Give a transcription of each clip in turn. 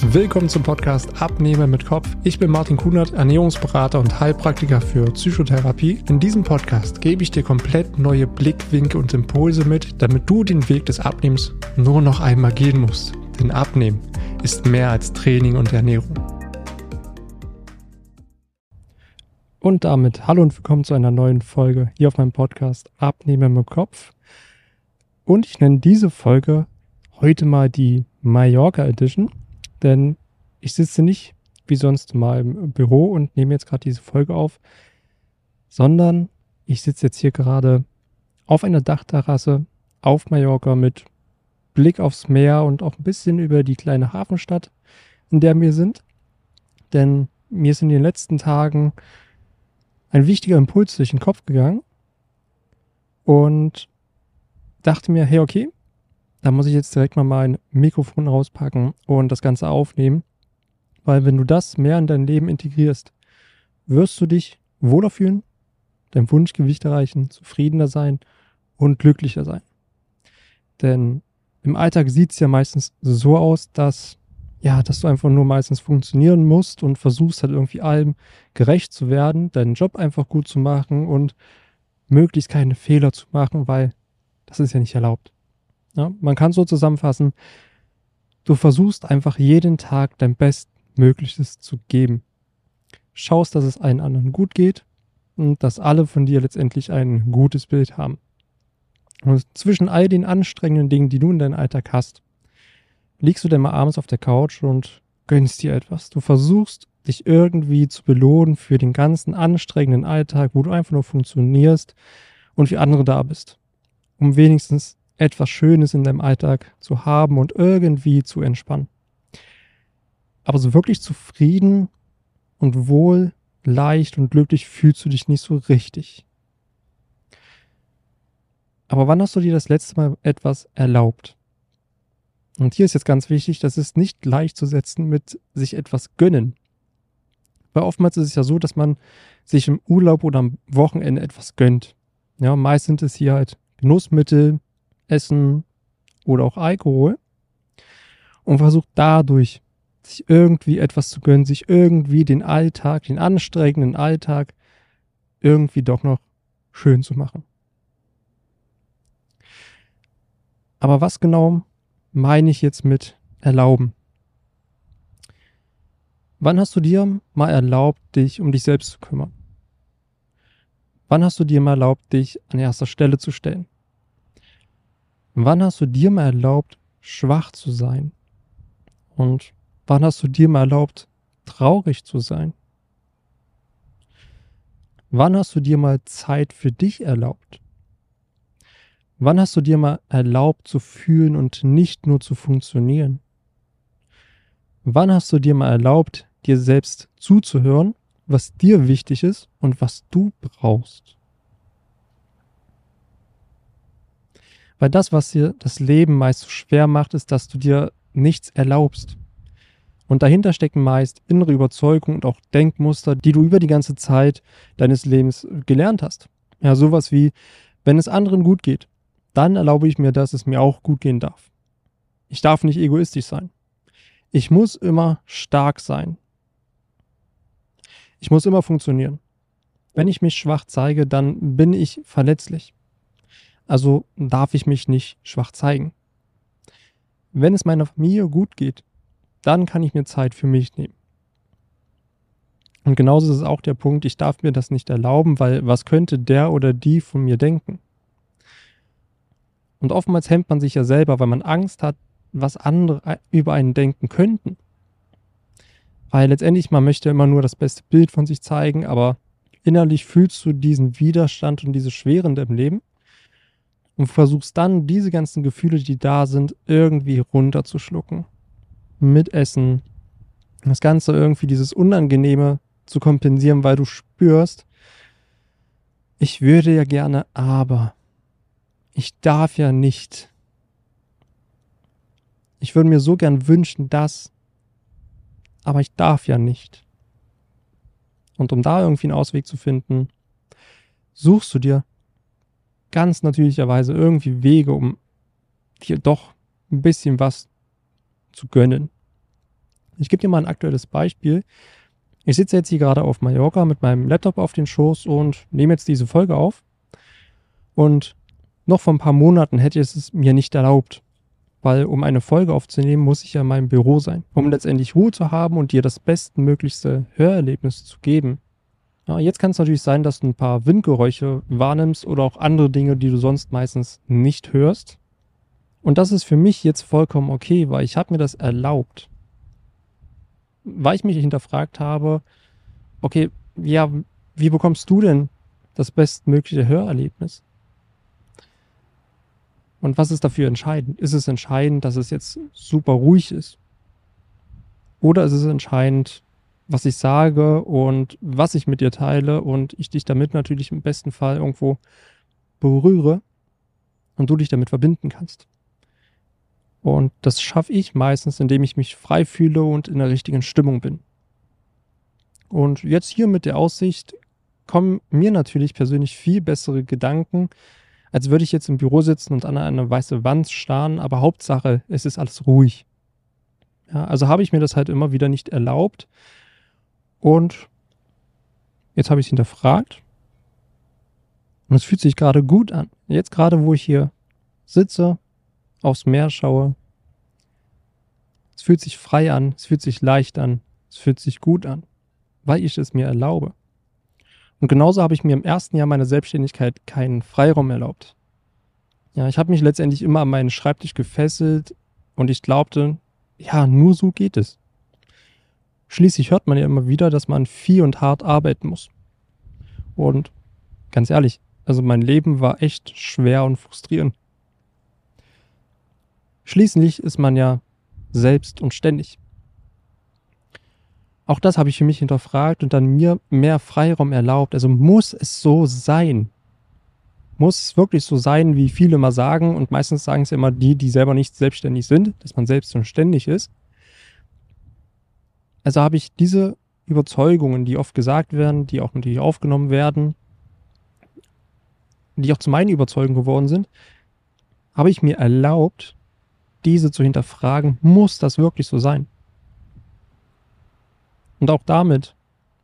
Willkommen zum Podcast Abnehmer mit Kopf. Ich bin Martin Kunert, Ernährungsberater und Heilpraktiker für Psychotherapie. In diesem Podcast gebe ich dir komplett neue Blickwinkel und Impulse mit, damit du den Weg des Abnehmens nur noch einmal gehen musst. Denn Abnehmen ist mehr als Training und Ernährung. Und damit hallo und willkommen zu einer neuen Folge hier auf meinem Podcast Abnehmer mit Kopf. Und ich nenne diese Folge heute mal die Mallorca Edition denn ich sitze nicht wie sonst mal im Büro und nehme jetzt gerade diese Folge auf, sondern ich sitze jetzt hier gerade auf einer Dachterrasse auf Mallorca mit Blick aufs Meer und auch ein bisschen über die kleine Hafenstadt, in der wir sind. Denn mir ist in den letzten Tagen ein wichtiger Impuls durch den Kopf gegangen und dachte mir, hey, okay, da muss ich jetzt direkt mal mein Mikrofon rauspacken und das Ganze aufnehmen. Weil wenn du das mehr in dein Leben integrierst, wirst du dich wohler fühlen, dein Wunschgewicht erreichen, zufriedener sein und glücklicher sein. Denn im Alltag sieht es ja meistens so aus, dass ja, dass du einfach nur meistens funktionieren musst und versuchst halt irgendwie allem gerecht zu werden, deinen Job einfach gut zu machen und möglichst keine Fehler zu machen, weil das ist ja nicht erlaubt. Ja, man kann so zusammenfassen, du versuchst einfach jeden Tag dein Bestmögliches zu geben. Schaust, dass es allen anderen gut geht und dass alle von dir letztendlich ein gutes Bild haben. Und zwischen all den anstrengenden Dingen, die du in deinem Alltag hast, liegst du dann mal abends auf der Couch und gönnst dir etwas. Du versuchst, dich irgendwie zu belohnen für den ganzen anstrengenden Alltag, wo du einfach nur funktionierst und für andere da bist. Um wenigstens etwas Schönes in deinem Alltag zu haben und irgendwie zu entspannen. Aber so wirklich zufrieden und wohl, leicht und glücklich fühlst du dich nicht so richtig. Aber wann hast du dir das letzte Mal etwas erlaubt? Und hier ist jetzt ganz wichtig, das ist nicht gleichzusetzen mit sich etwas gönnen. Weil oftmals ist es ja so, dass man sich im Urlaub oder am Wochenende etwas gönnt. Ja, meist sind es hier halt Genussmittel, Essen oder auch Alkohol und versucht dadurch sich irgendwie etwas zu gönnen, sich irgendwie den Alltag, den anstrengenden Alltag irgendwie doch noch schön zu machen. Aber was genau meine ich jetzt mit erlauben? Wann hast du dir mal erlaubt, dich um dich selbst zu kümmern? Wann hast du dir mal erlaubt, dich an erster Stelle zu stellen? Wann hast du dir mal erlaubt, schwach zu sein? Und wann hast du dir mal erlaubt, traurig zu sein? Wann hast du dir mal Zeit für dich erlaubt? Wann hast du dir mal erlaubt zu fühlen und nicht nur zu funktionieren? Wann hast du dir mal erlaubt, dir selbst zuzuhören, was dir wichtig ist und was du brauchst? Weil das, was dir das Leben meist so schwer macht, ist, dass du dir nichts erlaubst. Und dahinter stecken meist innere Überzeugungen und auch Denkmuster, die du über die ganze Zeit deines Lebens gelernt hast. Ja, sowas wie, wenn es anderen gut geht, dann erlaube ich mir, dass es mir auch gut gehen darf. Ich darf nicht egoistisch sein. Ich muss immer stark sein. Ich muss immer funktionieren. Wenn ich mich schwach zeige, dann bin ich verletzlich also darf ich mich nicht schwach zeigen. Wenn es meiner Familie gut geht, dann kann ich mir Zeit für mich nehmen. Und genauso ist es auch der Punkt, ich darf mir das nicht erlauben, weil was könnte der oder die von mir denken? Und oftmals hemmt man sich ja selber, weil man Angst hat, was andere über einen denken könnten. Weil letztendlich, man möchte immer nur das beste Bild von sich zeigen, aber innerlich fühlst du diesen Widerstand und diese Schwere deinem Leben und versuchst dann diese ganzen Gefühle, die da sind, irgendwie runterzuschlucken. Mit Essen. Das Ganze irgendwie dieses Unangenehme zu kompensieren, weil du spürst, ich würde ja gerne, aber ich darf ja nicht. Ich würde mir so gern wünschen, dass, aber ich darf ja nicht. Und um da irgendwie einen Ausweg zu finden, suchst du dir ganz natürlicherweise irgendwie Wege, um dir doch ein bisschen was zu gönnen. Ich gebe dir mal ein aktuelles Beispiel. Ich sitze jetzt hier gerade auf Mallorca mit meinem Laptop auf den Schoß und nehme jetzt diese Folge auf. Und noch vor ein paar Monaten hätte ich es mir nicht erlaubt, weil um eine Folge aufzunehmen, muss ich ja in meinem Büro sein, um letztendlich Ruhe zu haben und dir das bestmöglichste Hörerlebnis zu geben. Ja, jetzt kann es natürlich sein, dass du ein paar Windgeräusche wahrnimmst oder auch andere Dinge, die du sonst meistens nicht hörst. Und das ist für mich jetzt vollkommen okay, weil ich habe mir das erlaubt. Weil ich mich hinterfragt habe, okay, ja, wie bekommst du denn das bestmögliche Hörerlebnis? Und was ist dafür entscheidend? Ist es entscheidend, dass es jetzt super ruhig ist? Oder ist es entscheidend, was ich sage und was ich mit dir teile und ich dich damit natürlich im besten Fall irgendwo berühre und du dich damit verbinden kannst? Und das schaffe ich meistens, indem ich mich frei fühle und in der richtigen Stimmung bin. Und jetzt hier mit der Aussicht kommen mir natürlich persönlich viel bessere Gedanken, als würde ich jetzt im Büro sitzen und an eine weiße Wand starren, aber Hauptsache, es ist alles ruhig. Ja, also habe ich mir das halt immer wieder nicht erlaubt. Und jetzt habe ich es hinterfragt. Und es fühlt sich gerade gut an. Jetzt gerade, wo ich hier sitze, aufs Meer schaue. Es fühlt sich frei an, es fühlt sich leicht an, es fühlt sich gut an, weil ich es mir erlaube. Und genauso habe ich mir im ersten Jahr meiner Selbstständigkeit keinen Freiraum erlaubt. Ja, ich habe mich letztendlich immer an meinen Schreibtisch gefesselt und ich glaubte, ja, nur so geht es. Schließlich hört man ja immer wieder, dass man viel und hart arbeiten muss. Und ganz ehrlich, also mein Leben war echt schwer und frustrierend. Schließlich ist man ja selbst und ständig. Auch das habe ich für mich hinterfragt und dann mir mehr Freiraum erlaubt. Also muss es so sein? Muss es wirklich so sein, wie viele immer sagen? Und meistens sagen es immer die, die selber nicht selbstständig sind, dass man selbst und ständig ist. Also habe ich diese Überzeugungen, die oft gesagt werden, die auch natürlich aufgenommen werden, die auch zu meinen Überzeugungen geworden sind, habe ich mir erlaubt, diese zu hinterfragen, muss das wirklich so sein? Und auch damit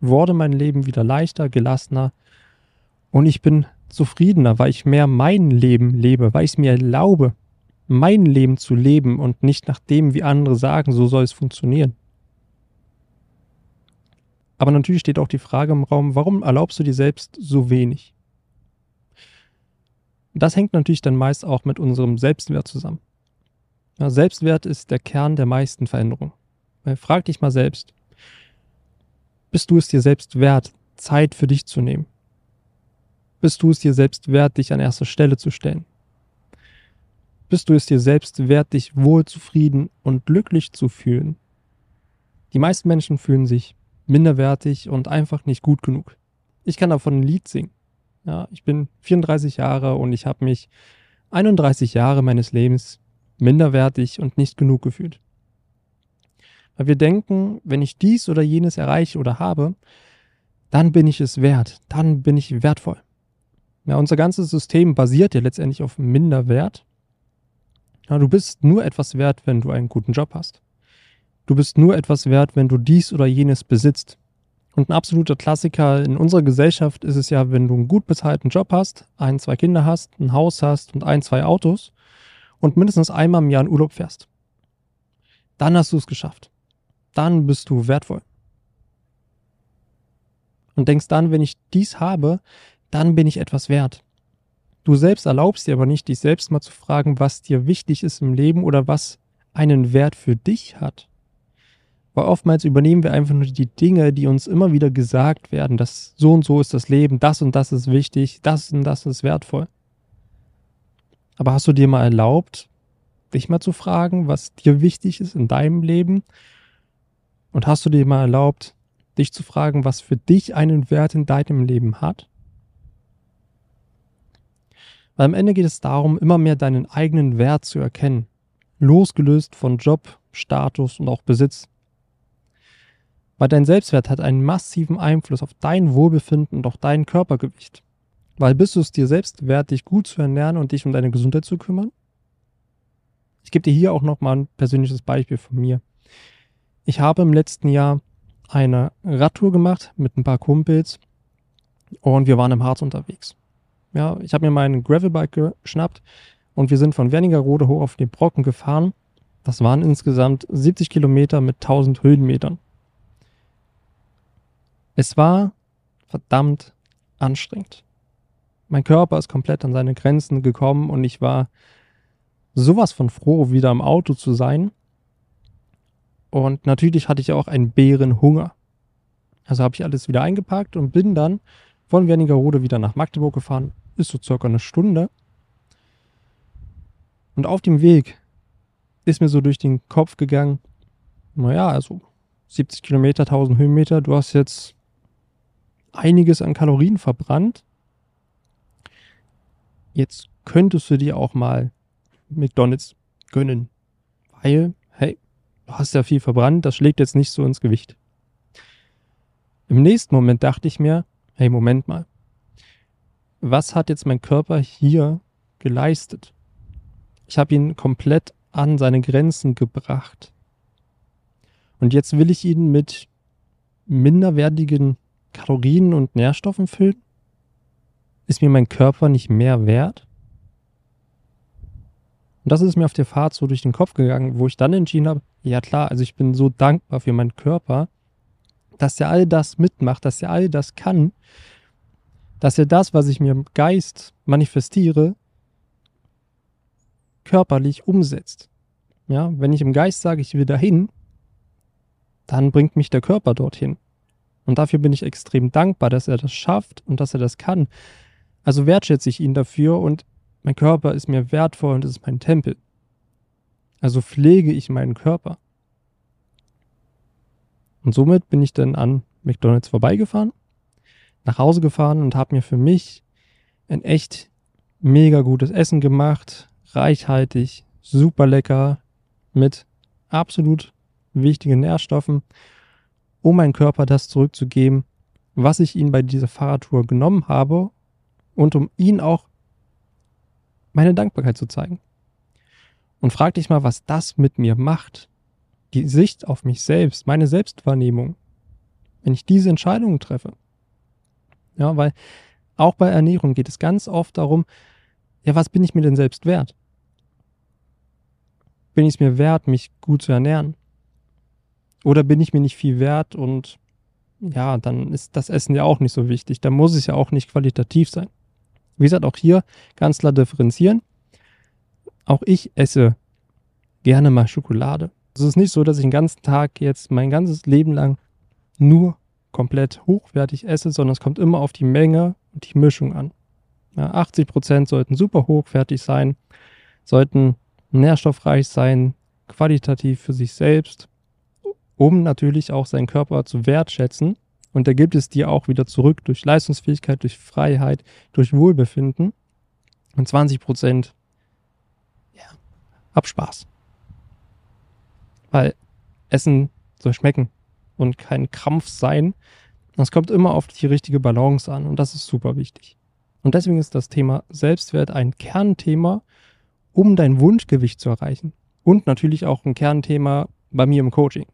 wurde mein Leben wieder leichter, gelassener und ich bin zufriedener, weil ich mehr mein Leben lebe, weil ich es mir erlaube, mein Leben zu leben und nicht nach dem, wie andere sagen, so soll es funktionieren. Aber natürlich steht auch die Frage im Raum, warum erlaubst du dir selbst so wenig? Das hängt natürlich dann meist auch mit unserem Selbstwert zusammen. Ja, Selbstwert ist der Kern der meisten Veränderungen. Frag dich mal selbst, bist du es dir selbst wert, Zeit für dich zu nehmen? Bist du es dir selbst wert, dich an erster Stelle zu stellen? Bist du es dir selbst wert, dich wohl zufrieden und glücklich zu fühlen? Die meisten Menschen fühlen sich minderwertig und einfach nicht gut genug. Ich kann davon ein Lied singen. Ja, ich bin 34 Jahre und ich habe mich 31 Jahre meines Lebens minderwertig und nicht genug gefühlt. Weil wir denken, wenn ich dies oder jenes erreiche oder habe, dann bin ich es wert, dann bin ich wertvoll. Ja, unser ganzes System basiert ja letztendlich auf Minderwert. Ja, du bist nur etwas wert, wenn du einen guten Job hast. Du bist nur etwas wert, wenn du dies oder jenes besitzt. Und ein absoluter Klassiker in unserer Gesellschaft ist es ja, wenn du einen gut bezahlten Job hast, ein, zwei Kinder hast, ein Haus hast und ein, zwei Autos und mindestens einmal im Jahr in Urlaub fährst. Dann hast du es geschafft dann bist du wertvoll. Und denkst dann, wenn ich dies habe, dann bin ich etwas wert. Du selbst erlaubst dir aber nicht, dich selbst mal zu fragen, was dir wichtig ist im Leben oder was einen Wert für dich hat. Weil oftmals übernehmen wir einfach nur die Dinge, die uns immer wieder gesagt werden, dass so und so ist das Leben, das und das ist wichtig, das und das ist wertvoll. Aber hast du dir mal erlaubt, dich mal zu fragen, was dir wichtig ist in deinem Leben und hast du dir mal erlaubt, dich zu fragen, was für dich einen Wert in deinem Leben hat? Weil am Ende geht es darum, immer mehr deinen eigenen Wert zu erkennen, losgelöst von Job, Status und auch Besitz. Weil dein Selbstwert hat einen massiven Einfluss auf dein Wohlbefinden und auch dein Körpergewicht. Weil bist du es dir selbst wert, dich gut zu ernähren und dich um deine Gesundheit zu kümmern? Ich gebe dir hier auch nochmal ein persönliches Beispiel von mir. Ich habe im letzten Jahr eine Radtour gemacht mit ein paar Kumpels und wir waren im Harz unterwegs. Ja, ich habe mir mein Gravelbike geschnappt und wir sind von Wernigerode hoch auf den Brocken gefahren. Das waren insgesamt 70 Kilometer mit 1000 Höhenmetern. Es war verdammt anstrengend. Mein Körper ist komplett an seine Grenzen gekommen und ich war sowas von froh, wieder im Auto zu sein. Und natürlich hatte ich auch einen Bärenhunger. Also habe ich alles wieder eingepackt und bin dann von Wernigerode wieder nach Magdeburg gefahren. Ist so circa eine Stunde. Und auf dem Weg ist mir so durch den Kopf gegangen, naja, also 70 Kilometer, 1000 Höhenmeter, du hast jetzt einiges an Kalorien verbrannt. Jetzt könntest du dir auch mal McDonald's gönnen. Weil, hey, du hast ja viel verbrannt, das schlägt jetzt nicht so ins Gewicht. Im nächsten Moment dachte ich mir, hey, Moment mal. Was hat jetzt mein Körper hier geleistet? Ich habe ihn komplett an seine Grenzen gebracht. Und jetzt will ich ihn mit minderwertigen Kalorien und Nährstoffen füllen? Ist mir mein Körper nicht mehr wert? Und das ist mir auf der Fahrt so durch den Kopf gegangen, wo ich dann entschieden habe, ja klar, also ich bin so dankbar für meinen Körper, dass er all das mitmacht, dass er all das kann, dass er das, was ich mir im Geist manifestiere, körperlich umsetzt. Ja, wenn ich im Geist sage, ich will dahin, dann bringt mich der Körper dorthin. Und dafür bin ich extrem dankbar, dass er das schafft und dass er das kann. Also wertschätze ich ihn dafür und mein Körper ist mir wertvoll und es ist mein Tempel. Also pflege ich meinen Körper. Und somit bin ich dann an McDonald's vorbeigefahren, nach Hause gefahren und habe mir für mich ein echt mega gutes Essen gemacht, reichhaltig, super lecker, mit absolut wichtigen Nährstoffen, um meinem Körper das zurückzugeben, was ich ihm bei dieser Fahrradtour genommen habe und um ihn auch meine Dankbarkeit zu zeigen. Und frag dich mal, was das mit mir macht. Die Sicht auf mich selbst, meine Selbstwahrnehmung, wenn ich diese Entscheidungen treffe. Ja, weil auch bei Ernährung geht es ganz oft darum, ja, was bin ich mir denn selbst wert? Bin ich es mir wert, mich gut zu ernähren? Oder bin ich mir nicht viel wert und ja, dann ist das Essen ja auch nicht so wichtig. Da muss es ja auch nicht qualitativ sein. Wie gesagt, auch hier ganz klar differenzieren. Auch ich esse gerne mal Schokolade. Es ist nicht so, dass ich den ganzen Tag jetzt mein ganzes Leben lang nur komplett hochwertig esse, sondern es kommt immer auf die Menge und die Mischung an. Ja, 80 Prozent sollten super hochwertig sein, sollten nährstoffreich sein, qualitativ für sich selbst, um natürlich auch seinen Körper zu wertschätzen und da gibt es dir auch wieder zurück durch Leistungsfähigkeit, durch Freiheit, durch Wohlbefinden. Und 20 Prozent, ja, hab Spaß. Weil Essen soll schmecken und kein Krampf sein. Das kommt immer auf die richtige Balance an und das ist super wichtig. Und deswegen ist das Thema Selbstwert ein Kernthema, um dein Wunschgewicht zu erreichen. Und natürlich auch ein Kernthema bei mir im Coaching.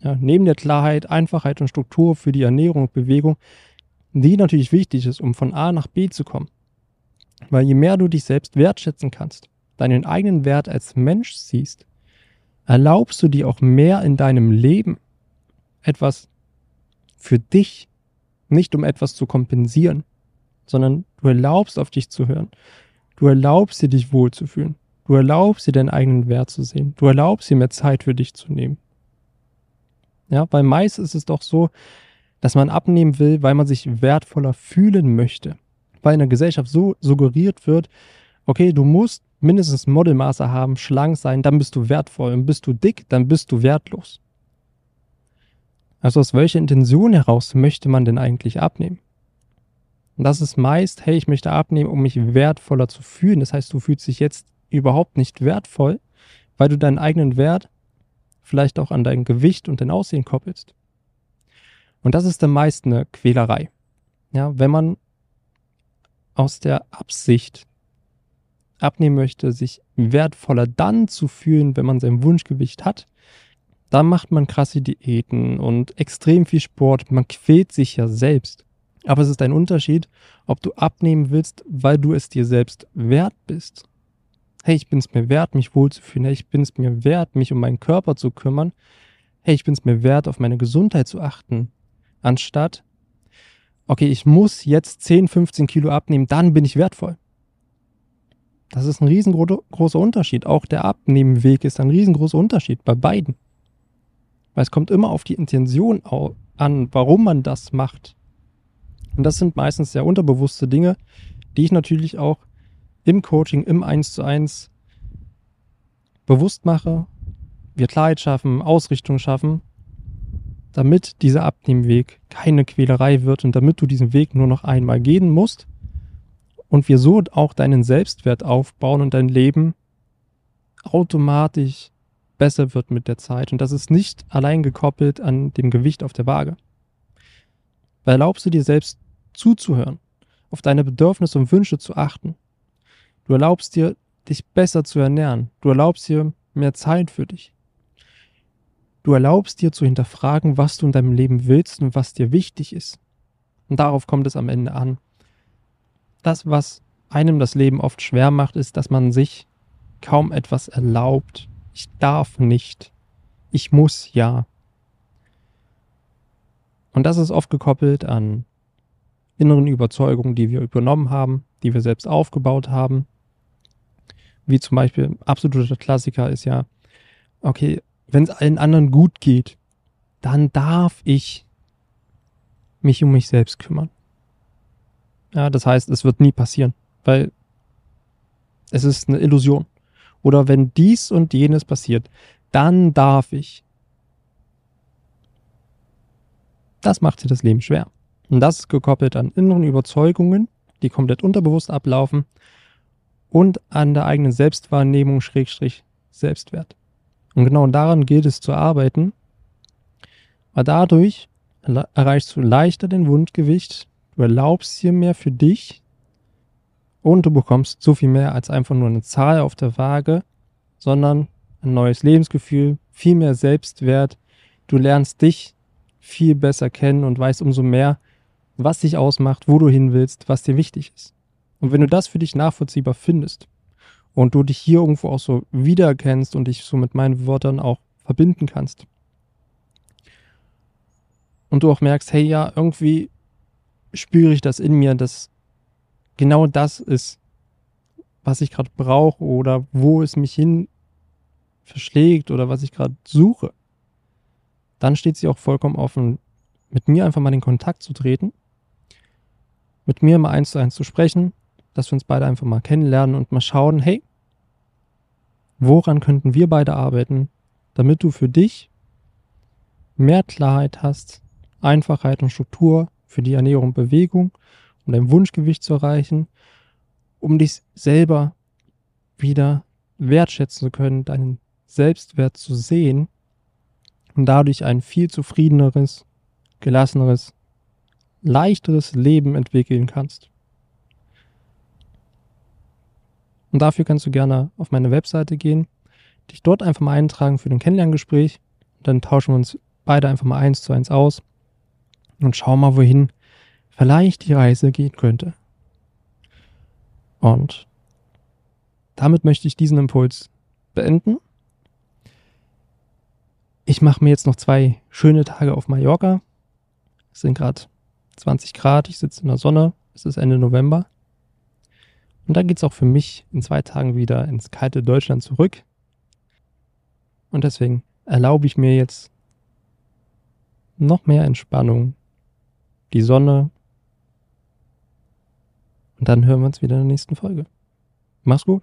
Ja, neben der Klarheit, Einfachheit und Struktur für die Ernährung und Bewegung, die natürlich wichtig ist, um von A nach B zu kommen. Weil je mehr du dich selbst wertschätzen kannst, deinen eigenen Wert als Mensch siehst, erlaubst du dir auch mehr in deinem Leben etwas für dich, nicht um etwas zu kompensieren, sondern du erlaubst auf dich zu hören. Du erlaubst dir, dich wohlzufühlen. Du erlaubst dir, deinen eigenen Wert zu sehen. Du erlaubst dir, mehr Zeit für dich zu nehmen. Ja, bei Mais ist es doch so, dass man abnehmen will, weil man sich wertvoller fühlen möchte. Weil in der Gesellschaft so suggeriert wird, okay, du musst mindestens Modelmaße haben, schlank sein, dann bist du wertvoll. Und bist du dick, dann bist du wertlos. Also aus welcher Intention heraus möchte man denn eigentlich abnehmen? Und das ist meist, hey, ich möchte abnehmen, um mich wertvoller zu fühlen. Das heißt, du fühlst dich jetzt überhaupt nicht wertvoll, weil du deinen eigenen Wert vielleicht auch an dein Gewicht und dein Aussehen koppelst. Und das ist dann meist eine Quälerei. Ja, wenn man aus der Absicht abnehmen möchte, sich wertvoller dann zu fühlen, wenn man sein Wunschgewicht hat, Da macht man krasse Diäten und extrem viel Sport. Man quält sich ja selbst. Aber es ist ein Unterschied, ob du abnehmen willst, weil du es dir selbst wert bist. Hey, ich bin es mir wert, mich wohlzufühlen. Hey, ich bin es mir wert, mich um meinen Körper zu kümmern. Hey, ich bin es mir wert, auf meine Gesundheit zu achten. Anstatt, okay, ich muss jetzt 10, 15 Kilo abnehmen, dann bin ich wertvoll. Das ist ein riesengroßer Unterschied. Auch der Abnehmenweg ist ein riesengroßer Unterschied bei beiden. Weil es kommt immer auf die Intention an, warum man das macht. Und das sind meistens sehr unterbewusste Dinge, die ich natürlich auch im Coaching, im 1 zu 1 bewusst mache, wir Klarheit schaffen, Ausrichtung schaffen, damit dieser Abnehmweg keine Quälerei wird und damit du diesen Weg nur noch einmal gehen musst und wir so auch deinen Selbstwert aufbauen und dein Leben automatisch besser wird mit der Zeit. Und das ist nicht allein gekoppelt an dem Gewicht auf der Waage. Erlaubst du dir selbst zuzuhören, auf deine Bedürfnisse und Wünsche zu achten. Du erlaubst dir, dich besser zu ernähren. Du erlaubst dir mehr Zeit für dich. Du erlaubst dir zu hinterfragen, was du in deinem Leben willst und was dir wichtig ist. Und darauf kommt es am Ende an das, was einem das Leben oft schwer macht, ist, dass man sich kaum etwas erlaubt. Ich darf nicht. Ich muss ja. Und das ist oft gekoppelt an inneren Überzeugungen, die wir übernommen haben, die wir selbst aufgebaut haben. Wie zum Beispiel, absoluter Klassiker ist ja, okay, wenn es allen anderen gut geht, dann darf ich mich um mich selbst kümmern. Ja, das heißt, es wird nie passieren, weil es ist eine Illusion. Oder wenn dies und jenes passiert, dann darf ich. Das macht dir das Leben schwer. Und das ist gekoppelt an inneren Überzeugungen, die komplett unterbewusst ablaufen und an der eigenen Selbstwahrnehmung, Schrägstrich, Selbstwert. Und genau daran gilt es zu arbeiten, weil dadurch erreichst du leichter den Wundgewicht, Du erlaubst dir mehr für dich und du bekommst so viel mehr als einfach nur eine Zahl auf der Waage, sondern ein neues Lebensgefühl, viel mehr Selbstwert. Du lernst dich viel besser kennen und weißt umso mehr, was dich ausmacht, wo du hin willst, was dir wichtig ist. Und wenn du das für dich nachvollziehbar findest und du dich hier irgendwo auch so wiedererkennst und dich so mit meinen Wörtern auch verbinden kannst und du auch merkst, hey ja, irgendwie spüre ich das in mir, dass genau das ist, was ich gerade brauche oder wo es mich hin verschlägt oder was ich gerade suche, dann steht sie auch vollkommen offen, mit mir einfach mal in Kontakt zu treten, mit mir mal eins zu eins zu sprechen, dass wir uns beide einfach mal kennenlernen und mal schauen, hey, woran könnten wir beide arbeiten, damit du für dich mehr Klarheit hast, Einfachheit und Struktur für die Ernährung und Bewegung, um dein Wunschgewicht zu erreichen, um dich selber wieder wertschätzen zu können, deinen Selbstwert zu sehen und dadurch ein viel zufriedeneres, gelasseneres, leichteres Leben entwickeln kannst. Und dafür kannst du gerne auf meine Webseite gehen, dich dort einfach mal eintragen für ein Kennenlerngespräch. Dann tauschen wir uns beide einfach mal eins zu eins aus und schau mal, wohin vielleicht die Reise gehen könnte. Und damit möchte ich diesen Impuls beenden. Ich mache mir jetzt noch zwei schöne Tage auf Mallorca. Es sind gerade 20 Grad, ich sitze in der Sonne, es ist Ende November. Und dann geht es auch für mich in zwei Tagen wieder ins kalte Deutschland zurück. Und deswegen erlaube ich mir jetzt noch mehr Entspannung, die Sonne. Und dann hören wir uns wieder in der nächsten Folge. Mach's gut.